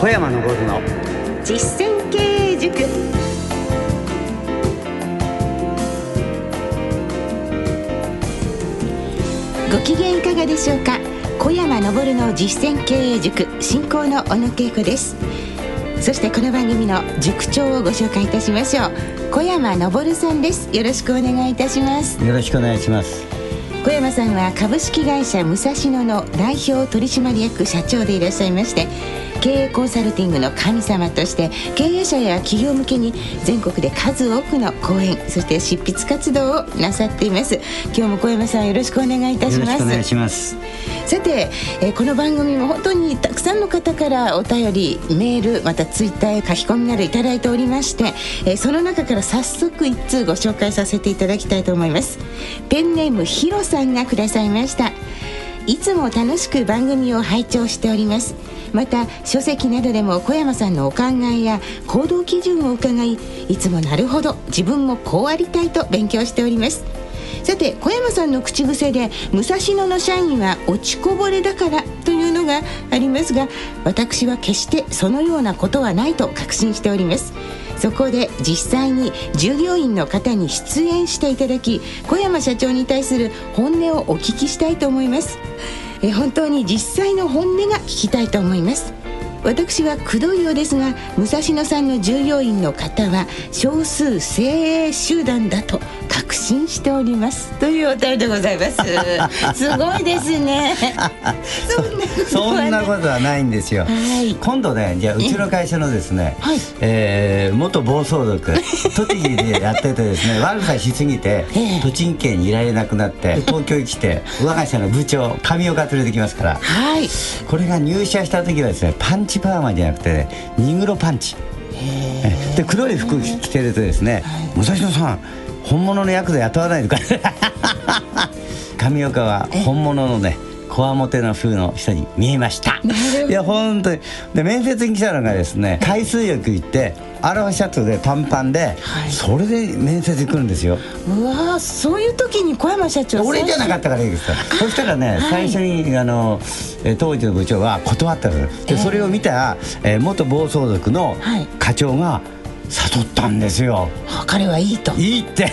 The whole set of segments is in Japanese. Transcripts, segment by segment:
小山昇の。実践経営塾。ご機嫌いかがでしょうか？小山昇の実践経営塾進行の小野恵子です。そしてこの番組の塾長をご紹介いたしましょう。小山昇さんです。よろしくお願いいたします。よろしくお願いします。小山さんは株式会社武蔵野の代表取締役社長でいらっしゃいまして経営コンサルティングの神様として経営者や企業向けに全国で数多くの講演そして執筆活動をなさっています。今日も小山さんよろしくお願いいたします。お願いします。さて、えー、この番組も本当にたくさんの方からお便りメールまたツイッターへ書き込みなどいただいておりまして、えー、その中から早速一通ご紹介させていただきたいと思います。ペンネームひろさんがくださいました。いつも楽しく番組を拝聴しておりますまた書籍などでも小山さんのお考えや行動基準を伺いいつもなるほど自分もこうありたいと勉強しております。さて小山さんの口癖で武蔵野の社員は落ちこぼれだからというのがありますが私は決してそのようなことはないと確信しております。そこで実際に従業員の方に出演していただき小山社長に対する本音をお聞きしたいと思います。え本当に実際の本音が聞きたいと思います。私はくどいようですが武蔵野さんの従業員の方は少数精鋭集団だと確信しておりますというお便りでございます。すごいですね。そんなことはないんですよ、はい、今度ねじゃあうちの会社のですね、はい、えー、元暴走族栃木でやっててですね悪さしすぎて、栃木県にいられなくなって東京に来て我が社の部長上岡連れてきますから、はい、これが入社した時はですねパンチパーマじゃなくて、ね、ニグロパンチ。で黒い服着てるとですね、武蔵野さん本物のヤクザ雇わないのか。上岡は本物のねこわもての風の人に見えました。いや本当に。で面接に来たのがですね海水浴行ってアロハシャツで短パンで、はい、それで面接来るんですよ。うわそういう時に小山社長俺じゃなかったからいいですよそしたらね、はい、最初にあの当時の部長は断ったの。で、えー、それを見た、えー、元暴走族の課長が、はい悟ったんですよ。彼はいいと。いいって。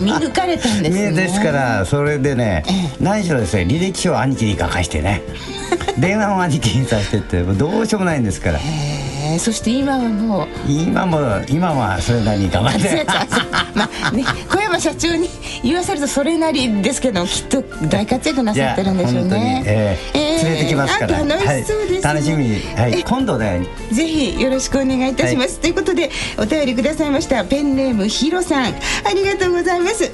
見抜かれたんですね。ですからそれでね、ええ、何しろですね履歴書を兄貴に書かしてね。電話を兄貴にさせてってどうしようもないんですからそして今はもう今も今はそれなりに頑張って。まあね小山社長に言わせるとそれなりですけどきっと大活躍なさってるんでしょうね、えー、えー、連れてきますから。楽しそうです、ね。はい、楽しみ、はい、今度ねぜひよろしくお願いいたします、はい、ということでお便りくださいました。ペンネームヒロさん。ありがとうございます。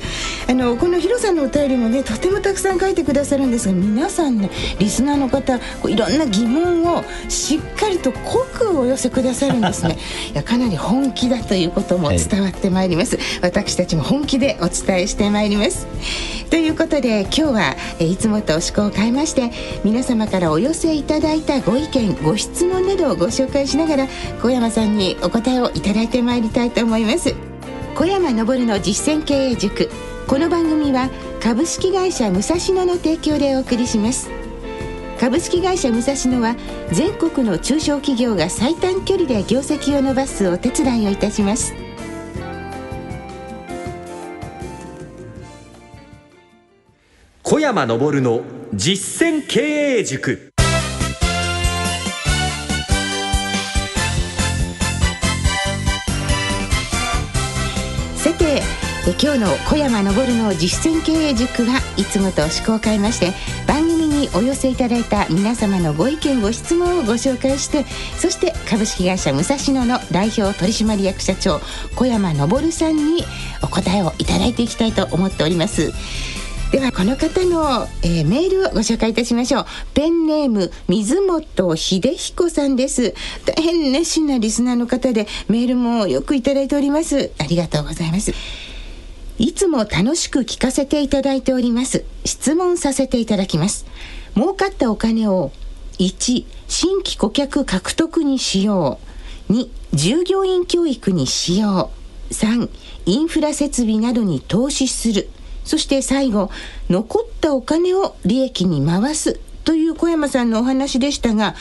あのこのヒロさんのお便りもねとてもたくさん書いてくださるんですが皆さんねリスナーの方いろんな疑問をしっかりと濃くお寄せくださるんですね。いやかなり本気だということも伝わってまいります、はい、私たちも本気でお伝えしてまいりますということで今日はいつもと趣向を変えまして皆様からお寄せいただいたご意見ご質問などをご紹介しながら小山さんにお答えをいただいてまいりたいと思います。小山昇の実践経営塾。この番組は株式会社武蔵野の提供でお送りします。株式会社武蔵野は全国の中小企業が最短距離で業績を伸ばすお手伝いをいたします。小山昇の実践経営塾。さて今日の小山昇の実践経営塾はいつもと趣向を変えまして番組にお寄せいただいた皆様のご意見ご質問をご紹介してそして株式会社武蔵野の代表取締役社長小山昇さんにお答えをいただいていきたいと思っております。ではこの方の、えー、メールをご紹介いたしましょう。ペンネーム水本秀彦さんです。大変熱心なリスナーの方でメールもよくいただいております。ありがとうございます。いつも楽しく聞かせていただいております。質問させていただきます。儲かったお金を1新規顧客獲得にしよう。2従業員教育にしよう。3インフラ設備などに投資する。そして最後残ったお金を利益に回すという小山さんのお話でしたが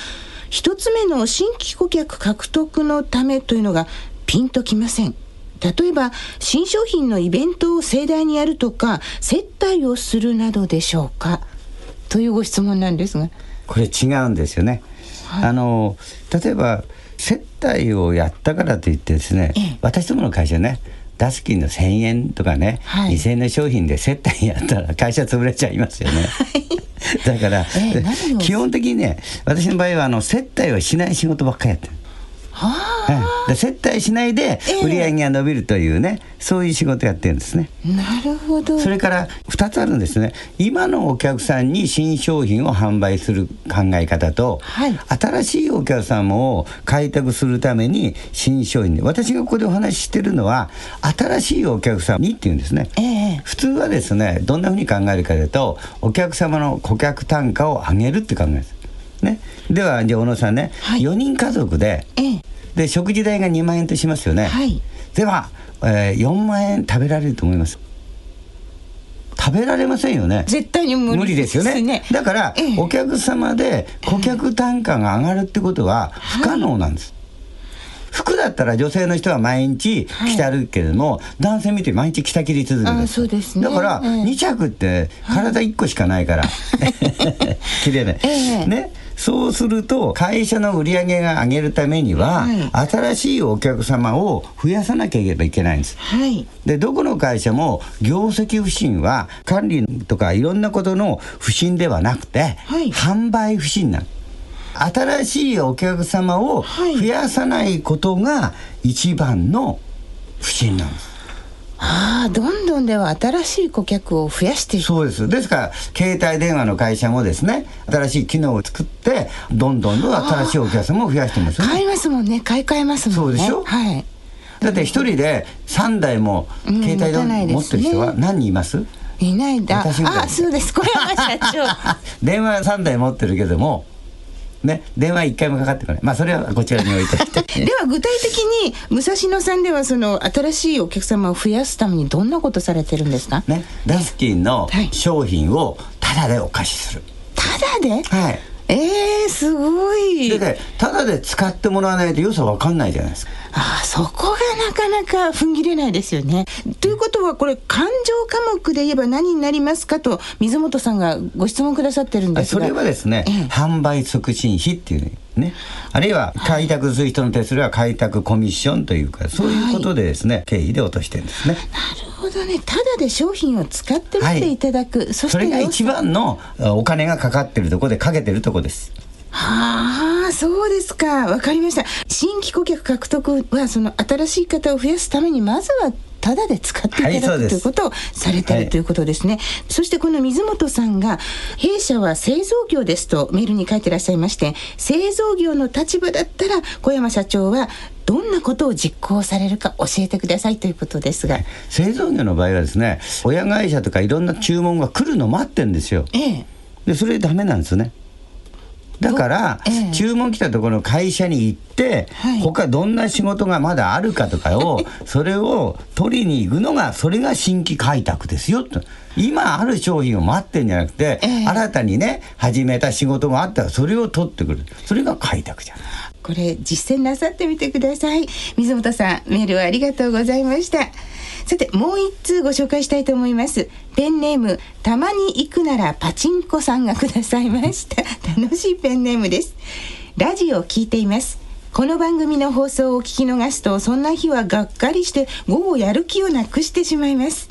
一つ目の新規顧客獲得のためというのがピンときません。例えば新商品のイベントを盛大にやるとか接待をするなどでしょうか。というご質問なんですが。これ違うんですよね、はい、あの例えば接待をやったからといってですね、ええ、私どもの会社ね出す金の1000円とかね、はい、2000円の商品で接待やったら会社潰れちゃいますよね。だから、えー、基本的にね私の場合はあの接待をしない仕事ばっかりやってる。はあ、接待しないで売り上げが伸びるというね、えー、そういう仕事やってるんですね。なるほど。それから2つあるんですね。今のお客さんに新商品を販売する考え方と、はい、新しいお客様を開拓するために新商品で私がここでお話ししてるのは新しいお客様にっていうんですね。えー、普通はですねどんなふうに考えるかというとお客様の顧客単価を上げるって考えです。ね、ではじゃあ小野さんね、はい、4人家族で、ええ、で食事代が2万円としますよね、はい、では、えー、4万円食べられると思います。食べられませんよね。絶対に無理ですよね。だから、ええ、お客様で顧客単価が上がるってことは不可能なんです、はい服だったら女性の人は毎日着て歩くけれども、はい、男性見て毎日着たきり続けるそうです、ね、だから、2着って体1個しかないから、着れない、え。ねそうすると会社の売り上げが上げるためには、はい、新しいお客様を増やさなければいけないんです。はい、でどこの会社も業績不振は管理とかいろんなことの不振ではなくて、はい、販売不振なの。新しいお客様を増やさないことが一番の不振なんです。ああどんどんでは新しい顧客を増やしてそうです。ですから携帯電話の会社もですね新しい機能を作ってどんどんどん新しいお客様を増やしてますね。買いますもんね。買い替えますもんね。そうでしょ？はい。だって一人で3台も携帯電話持ってる人は何人います、いない。んだあそうです。小山社長。電話3台持ってるけどもね、電話一回もかかってこない。まあ、それはこちらに置いて では、具体的に、武蔵野さんでは、その、新しいお客様を増やすために、どんなことされてるんですか？ね、ダスキンの商品をタダでお貸しする。タダで？はい。えー、すごい。ただで使ってもらわないと良さわかんないじゃないですか。ああ、そこがなかなか踏ん切れないですよね。ということは、これ、感情科目で言えば何になりますかと、水本さんがご質問くださってるんですが。それはですね、ええ、販売促進費っていうね。あるいは開拓する人の手数料は開拓コミッションというか、そういうことでですね、はい、経費で落としてるんですね。なるほどね。ただで商品を使ってみていただく。はい、そそれが一番のお金がかかってるところでかけてるところです。はあ、そうですか。わかりました。新規顧客獲得は、その新しい方を増やすために、まずはただで使っていただく、はい、ということをされてる、はい、ということですね。そしてこの水本さんが、弊社は製造業ですとメールに書いてらっしゃいまして、製造業の立場だったら、小山社長はどんなことを実行されるか教えてくださいということですが。製造業の場合はですね、親会社とかいろんな注文が来るの待ってんですよ。ええ。で、それダメなんですね。だから、ええ、注文来たところの会社に行って、はい、他どんな仕事がまだあるかとかを、それを取りに行くのが、それが新規開拓ですよと。今ある商品を待ってんじゃなくて、え、新たにね、始めた仕事があったら、それを取ってくる。それが開拓じゃない。これ実践なさってみてください。水本さん、メールありがとうございました。さて、もう一通ご紹介したいと思います。ペンネーム、たまに行くならパチンコさんがくださいました。楽しいペンネームです。ラジオを聞いています。この番組の放送を聞き逃すと、そんな日はがっかりして午後やる気をなくしてしまいます。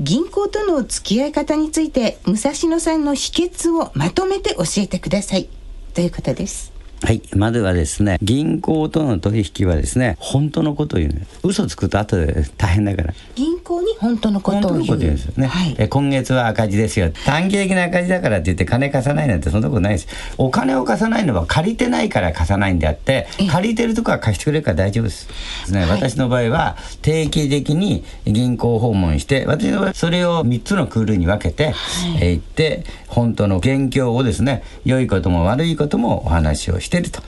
銀行との付き合い方について、武蔵野さんの秘訣をまとめて教えてください。ということです。はい。まずはですね、銀行との取引はですね、本当のことを言うの。嘘つくと後で大変だから。銀行に本当のことを言う。ですよね。はい、え今月は赤字ですよ。短期的な赤字だからって言って金貸さないなんてそんなことないです。お金を貸さないのは借りてないから貸さないんであって、借りてるとこは貸してくれるから大丈夫です。ね、はい、私の場合は定期的に銀行訪問して、私はそれを3つのクールに分けて、はい、え行って、本当の現況をですね、良いことも悪いこともお話をしてると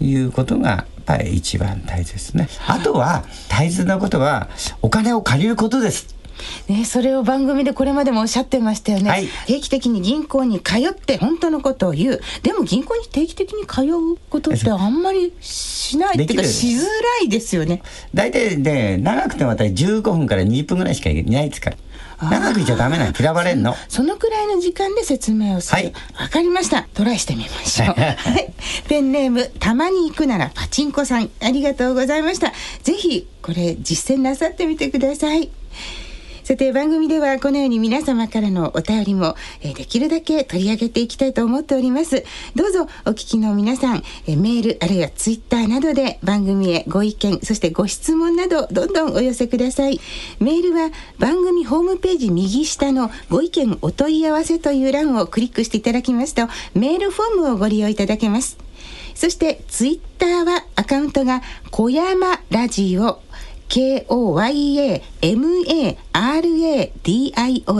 いうことが、やっぱり一番大切ですね。あとは大切なことはお金を借りることです。ね、それを番組でこれまでもおっしゃってましたよね、はい、定期的に銀行に通って本当のことを言う。でも銀行に定期的に通うことってあんまりしない。っていうかしづらいですよね。大体ね長くてもまた15分から20分ぐらいしかいないですから長くいちゃダメなの嫌われんの。そのくらいの時間で説明をする。わ、はい、かりました。トライしてみましょう。はい。ペンネームたまに行くならパチンコさん。ありがとうございました。ぜひこれ実践なさってみてくださいさて番組ではこのように皆様からのお便りも、え、できるだけ取り上げていきたいと思っております。どうぞお聞きの皆さん、え、メールあるいはツイッターなどで番組へご意見そしてご質問などどんどんお寄せください。メールは番組ホームページ右下のご意見お問い合わせという欄をクリックしていただきますとメールフォームをご利用いただけます。そしてツイッターはアカウントが小山ラジオ K-O-Y-A-M-A-R-A-D-I-O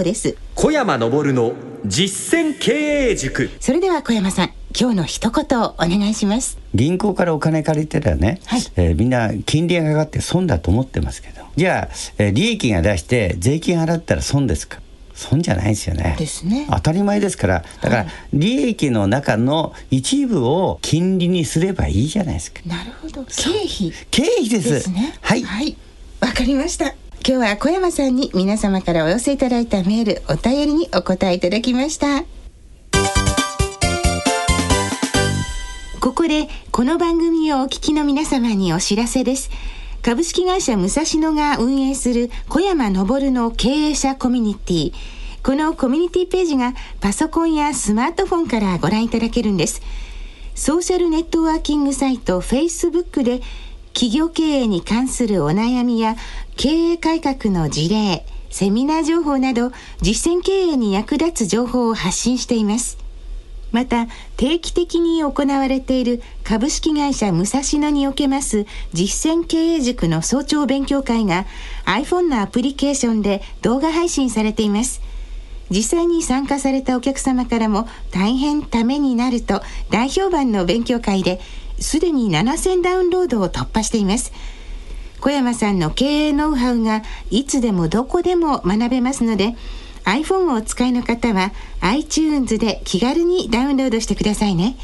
です。小山昇の実践経営塾。それでは小山さん今日の一言お願いします。銀行からお金借りてたらね、はい、えー、みんな金利がかかって損だと思ってますけど。じゃあ、えー、利益が出して税金払ったら損ですか？損じゃないですよね。ですね。当たり前ですから、だから利益の中の一部を金利にすればいいじゃないですか。なるほど。経費。経費です。ですね。はい。はいわかりました今日は小山さんに皆様からお寄せいただいたメールお便りにお答えいただきましたここでこの番組をお聞きの皆様にお知らせです株式会社武蔵野が運営する小山昇の経営者コミュニティこのコミュニティページがパソコンやスマートフォンからご覧いただけるんですソーシャルネットワーキングサイト Facebook で企業経営に関するお悩みや経営改革の事例、セミナー情報など実践経営に役立つ情報を発信しています。また定期的に行われている株式会社武蔵野におけます実践経営塾の早朝勉強会が iPhone のアプリケーションで動画配信されています。実際に参加されたお客様からも大変ためになると大評判の勉強会ですでに7000ダウンロードを突破しています小山さんの経営ノウハウがいつでもどこでも学べますので iPhone をお使いの方は iTunes で気軽にダウンロードしてくださいね。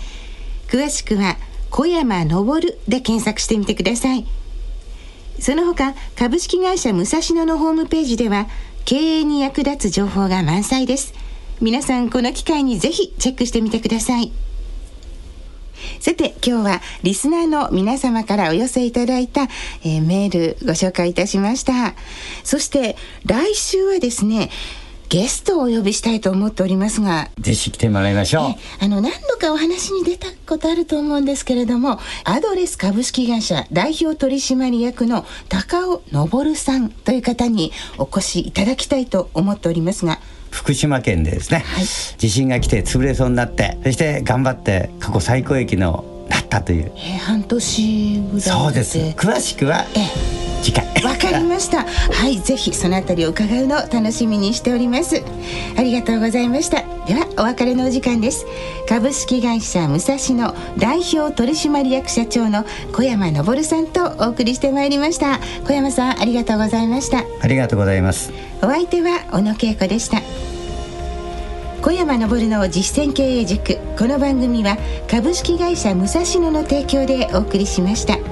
詳しくは小山昇で検索してみてください。その他株式会社武蔵野のホームページでは経営に役立つ情報が満載です。皆さんこの機会にぜひチェックしてみてください。さて今日はリスナーの皆様からお寄せいただいた、えー、メールご紹介いたしました。そして来週はですねゲストをお呼びしたいと思っておりますが。ぜひ来てもらいましょう。あの何度かお話に出たことあると思うんですけれどもアドレス株式会社代表取締役の高尾昇さんという方にお越しいただきたいと思っておりますが。福島県でですね、はい、地震が来て潰れそうになってそして頑張って過去最高益のなったという、えー、半年ぐらいそうです。詳しくは、えー次回。わかりました。はいぜひそのあたりを伺うのを楽しみにしております。ありがとうございました。ではお別れのお時間です。株式会社武蔵野代表取締役社長の小山昇さんとお送りしてまいりました。小山さんありがとうございました。ありがとうございます。お相手は小野恵子でした。小山昇の実践経営塾。この番組は株式会社武蔵野の提供でお送りしました。